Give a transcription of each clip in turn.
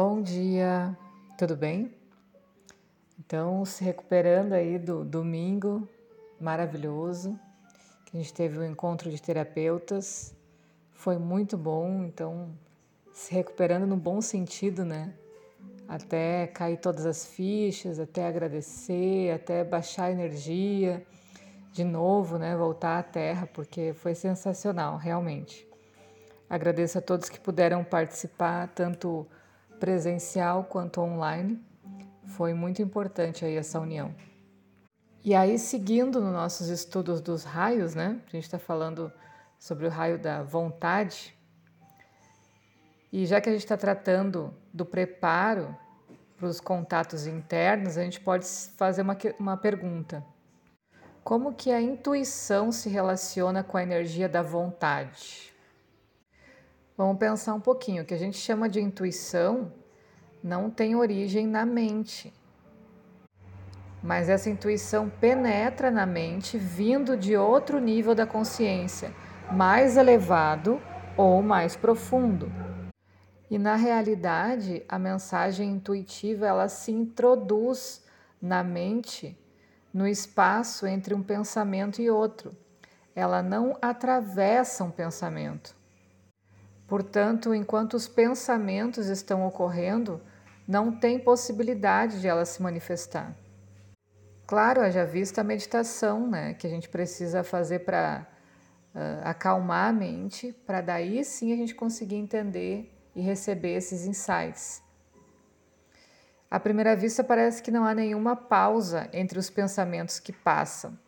Bom dia, tudo bem? Então, se recuperando aí do domingo maravilhoso, que a gente teve um encontro de terapeutas, foi muito bom, então, se recuperando no bom sentido, né? Até cair todas as fichas, até agradecer, até baixar a energia, de novo, né? Voltar à terra, porque foi sensacional, realmente. Agradeço a todos que puderam participar, tanto presencial quanto online. Foi muito importante aí essa união. E aí, seguindo nos nossos estudos dos raios, né? A gente está falando sobre o raio da vontade. E já que a gente está tratando do preparo para os contatos internos, a gente pode fazer uma, uma pergunta. Como que a intuição se relaciona com a energia da vontade? Vamos pensar um pouquinho. O que a gente chama de intuição não tem origem na mente. Mas essa intuição penetra na mente vindo de outro nível da consciência, mais elevado ou mais profundo. E na realidade, a mensagem intuitiva ela se introduz na mente, no espaço entre um pensamento e outro. Ela não atravessa um pensamento. Portanto, enquanto os pensamentos estão ocorrendo, não tem possibilidade de ela se manifestar. Claro, haja vista a meditação, né, que a gente precisa fazer para uh, acalmar a mente, para daí sim a gente conseguir entender e receber esses insights. À primeira vista, parece que não há nenhuma pausa entre os pensamentos que passam.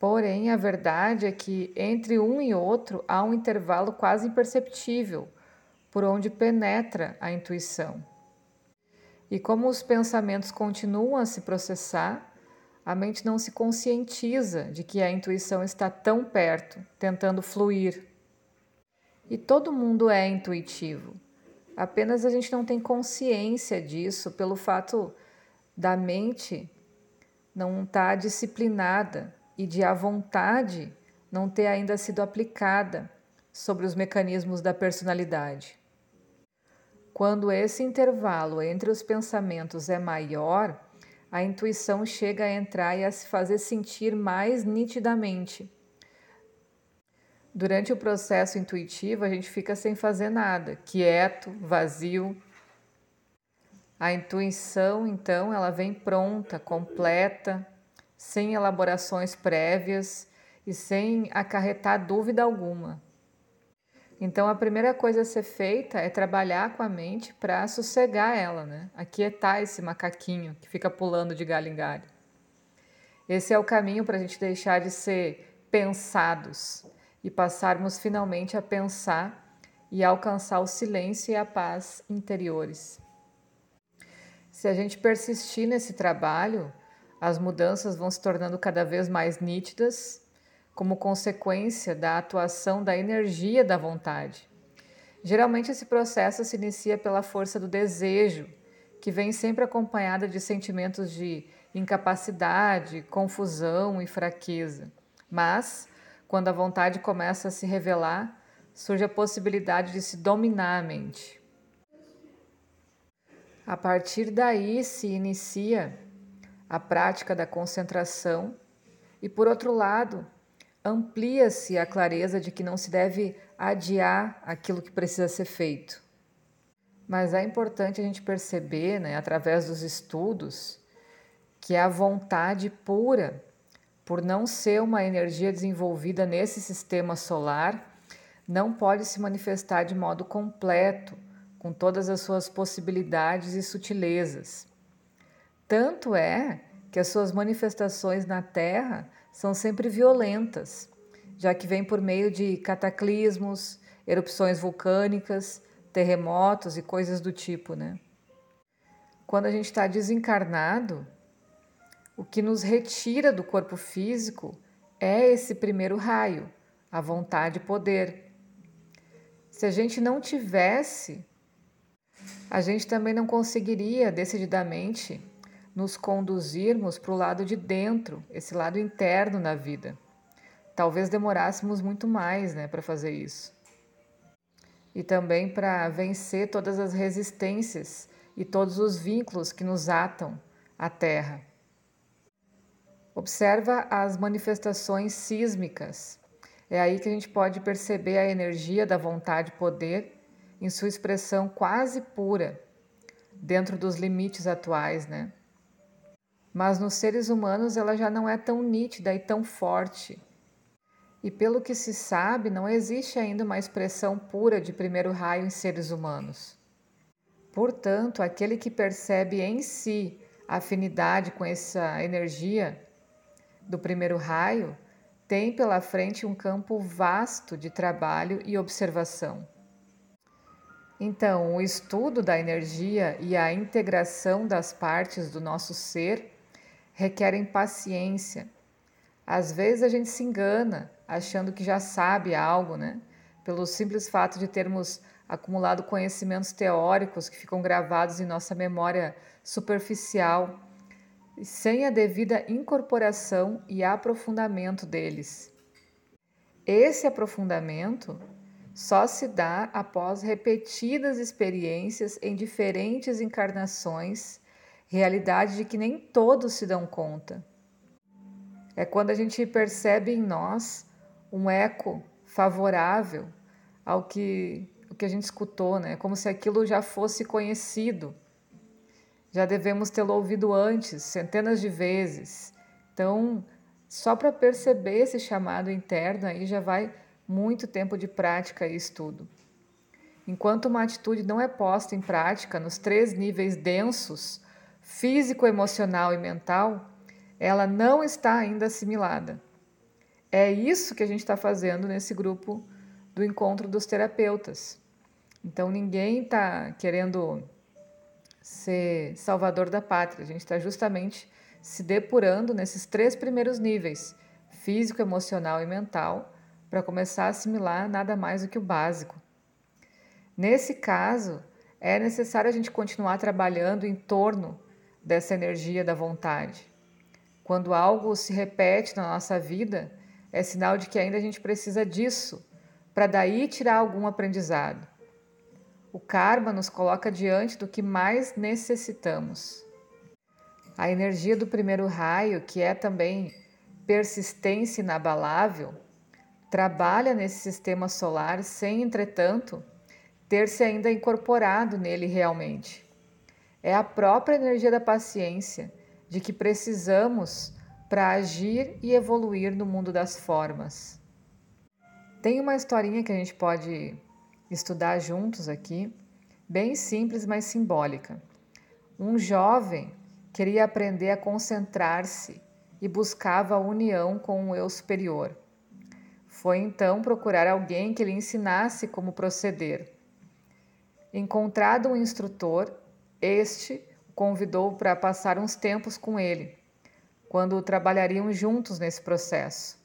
Porém, a verdade é que entre um e outro há um intervalo quase imperceptível por onde penetra a intuição. E como os pensamentos continuam a se processar, a mente não se conscientiza de que a intuição está tão perto, tentando fluir. E todo mundo é intuitivo. Apenas a gente não tem consciência disso pelo fato da mente não estar tá disciplinada e de a vontade não ter ainda sido aplicada sobre os mecanismos da personalidade. Quando esse intervalo entre os pensamentos é maior, a intuição chega a entrar e a se fazer sentir mais nitidamente. Durante o processo intuitivo, a gente fica sem fazer nada, quieto, vazio. A intuição, então, ela vem pronta, completa, sem elaborações prévias e sem acarretar dúvida alguma. Então, a primeira coisa a ser feita é trabalhar com a mente para sossegar ela, né? aquietar esse macaquinho que fica pulando de galho em galho. Esse é o caminho para a gente deixar de ser pensados e passarmos finalmente a pensar e alcançar o silêncio e a paz interiores. Se a gente persistir nesse trabalho, as mudanças vão se tornando cada vez mais nítidas, como consequência da atuação da energia da vontade. Geralmente, esse processo se inicia pela força do desejo, que vem sempre acompanhada de sentimentos de incapacidade, confusão e fraqueza. Mas, quando a vontade começa a se revelar, surge a possibilidade de se dominar a mente. A partir daí se inicia a prática da concentração, e por outro lado, amplia-se a clareza de que não se deve adiar aquilo que precisa ser feito. Mas é importante a gente perceber, né, através dos estudos, que a vontade pura, por não ser uma energia desenvolvida nesse sistema solar, não pode se manifestar de modo completo, com todas as suas possibilidades e sutilezas. Tanto é que as suas manifestações na Terra são sempre violentas, já que vêm por meio de cataclismos, erupções vulcânicas, terremotos e coisas do tipo, né? Quando a gente está desencarnado, o que nos retira do corpo físico é esse primeiro raio, a vontade e poder. Se a gente não tivesse, a gente também não conseguiria decididamente nos conduzirmos para o lado de dentro, esse lado interno na vida. Talvez demorássemos muito mais né, para fazer isso. e também para vencer todas as resistências e todos os vínculos que nos atam à Terra. Observa as manifestações sísmicas. É aí que a gente pode perceber a energia da vontade-poder em sua expressão quase pura, dentro dos limites atuais, né? Mas nos seres humanos ela já não é tão nítida e tão forte. E pelo que se sabe, não existe ainda uma expressão pura de primeiro raio em seres humanos. Portanto, aquele que percebe em si afinidade com essa energia do primeiro raio tem pela frente um campo vasto de trabalho e observação. Então, o estudo da energia e a integração das partes do nosso ser requerem paciência. Às vezes a gente se engana achando que já sabe algo, né? Pelo simples fato de termos acumulado conhecimentos teóricos que ficam gravados em nossa memória superficial, sem a devida incorporação e aprofundamento deles. Esse aprofundamento só se dá após repetidas experiências em diferentes encarnações, realidade de que nem todos se dão conta. É quando a gente percebe em nós um eco favorável ao que que a gente escutou, né? Como se aquilo já fosse conhecido. Já devemos tê-lo ouvido antes, centenas de vezes. Então, só para perceber esse chamado interno aí já vai muito tempo de prática e estudo. Enquanto uma atitude não é posta em prática nos três níveis densos, físico, emocional e mental, ela não está ainda assimilada. É isso que a gente está fazendo nesse grupo do encontro dos terapeutas. Então ninguém está querendo ser salvador da pátria. A gente está justamente se depurando nesses três primeiros níveis: físico, emocional e mental, para começar a assimilar nada mais do que o básico. Nesse caso, é necessário a gente continuar trabalhando em torno dessa energia da vontade. Quando algo se repete na nossa vida, é sinal de que ainda a gente precisa disso, para daí tirar algum aprendizado. O karma nos coloca diante do que mais necessitamos. A energia do primeiro raio, que é também persistência inabalável, trabalha nesse sistema solar sem, entretanto, ter se ainda incorporado nele realmente. É a própria energia da paciência de que precisamos para agir e evoluir no mundo das formas. Tem uma historinha que a gente pode estudar juntos aqui, bem simples, mas simbólica. Um jovem queria aprender a concentrar-se e buscava a união com o eu superior. Foi então procurar alguém que lhe ensinasse como proceder. Encontrado um instrutor, este o convidou para passar uns tempos com ele, quando trabalhariam juntos nesse processo.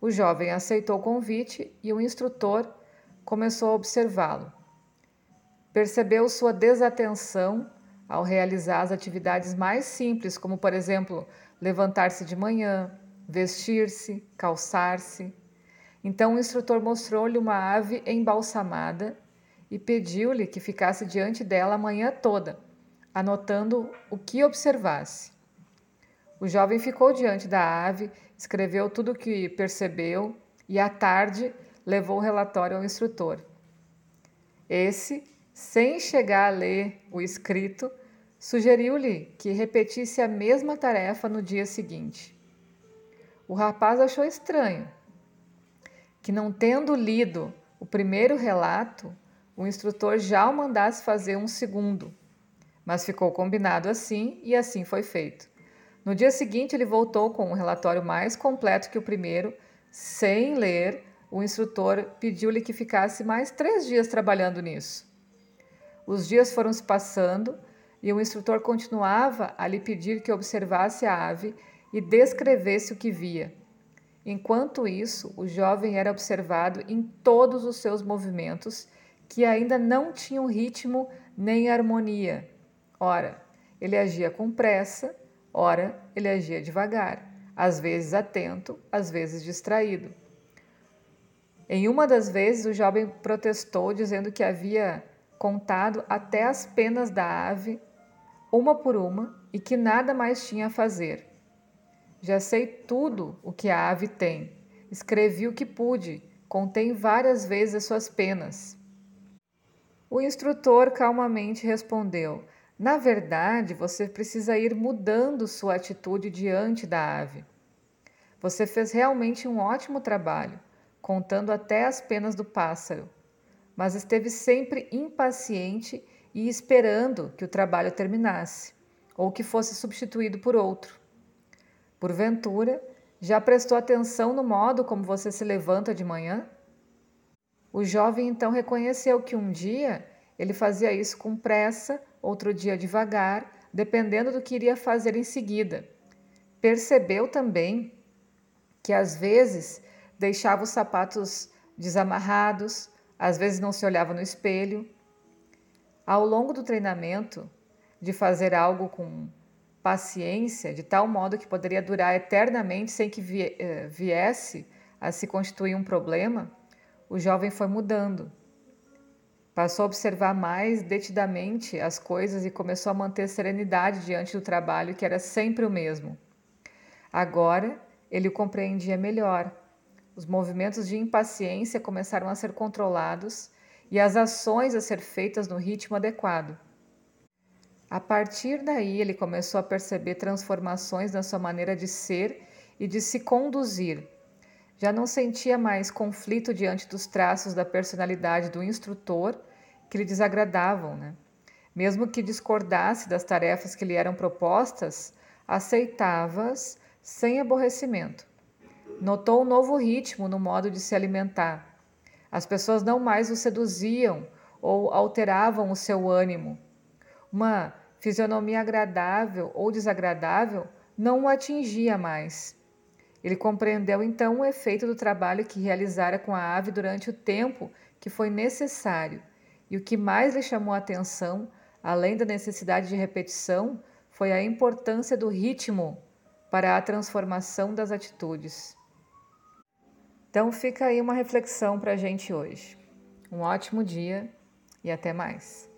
O jovem aceitou o convite e o instrutor começou a observá-lo. Percebeu sua desatenção ao realizar as atividades mais simples, como, por exemplo, levantar-se de manhã, vestir-se, calçar-se. Então o instrutor mostrou-lhe uma ave embalsamada e pediu-lhe que ficasse diante dela a manhã toda, anotando o que observasse. O jovem ficou diante da ave, escreveu tudo o que percebeu e à tarde levou o relatório ao instrutor. Esse, sem chegar a ler o escrito, sugeriu-lhe que repetisse a mesma tarefa no dia seguinte. O rapaz achou estranho que, não tendo lido o primeiro relato, o instrutor já o mandasse fazer um segundo, mas ficou combinado assim e assim foi feito. No dia seguinte, ele voltou com um relatório mais completo que o primeiro, sem ler o instrutor pediu-lhe que ficasse mais três dias trabalhando nisso. Os dias foram se passando e o instrutor continuava a lhe pedir que observasse a ave e descrevesse o que via. Enquanto isso, o jovem era observado em todos os seus movimentos, que ainda não tinham ritmo nem harmonia. Ora, ele agia com pressa, ora, ele agia devagar, às vezes atento, às vezes distraído. Em uma das vezes, o jovem protestou, dizendo que havia contado até as penas da ave, uma por uma, e que nada mais tinha a fazer. Já sei tudo o que a ave tem. Escrevi o que pude, contei várias vezes as suas penas. O instrutor calmamente respondeu: Na verdade, você precisa ir mudando sua atitude diante da ave. Você fez realmente um ótimo trabalho, contando até as penas do pássaro, mas esteve sempre impaciente e esperando que o trabalho terminasse ou que fosse substituído por outro. Porventura, já prestou atenção no modo como você se levanta de manhã? O jovem então reconheceu que um dia ele fazia isso com pressa, outro dia devagar, dependendo do que iria fazer em seguida. Percebeu também que às vezes deixava os sapatos desamarrados, às vezes não se olhava no espelho. Ao longo do treinamento, de fazer algo com paciência, de tal modo que poderia durar eternamente sem que eh, viesse a se constituir um problema, o jovem foi mudando. Passou a observar mais detidamente as coisas e começou a manter serenidade diante do trabalho que era sempre o mesmo. Agora ele o compreendia melhor. Os movimentos de impaciência começaram a ser controlados e as ações a ser feitas no ritmo adequado. A partir daí, ele começou a perceber transformações na sua maneira de ser e de se conduzir. Já não sentia mais conflito diante dos traços da personalidade do instrutor que lhe desagradavam. Né? Mesmo que discordasse das tarefas que lhe eram propostas, aceitava-as sem aborrecimento. Notou um novo ritmo no modo de se alimentar. As pessoas não mais o seduziam ou alteravam o seu ânimo uma fisionomia agradável ou desagradável não o atingia mais. Ele compreendeu então o efeito do trabalho que realizara com a ave durante o tempo que foi necessário, e o que mais lhe chamou a atenção, além da necessidade de repetição, foi a importância do ritmo para a transformação das atitudes. Então fica aí uma reflexão para a gente hoje. Um ótimo dia e até mais.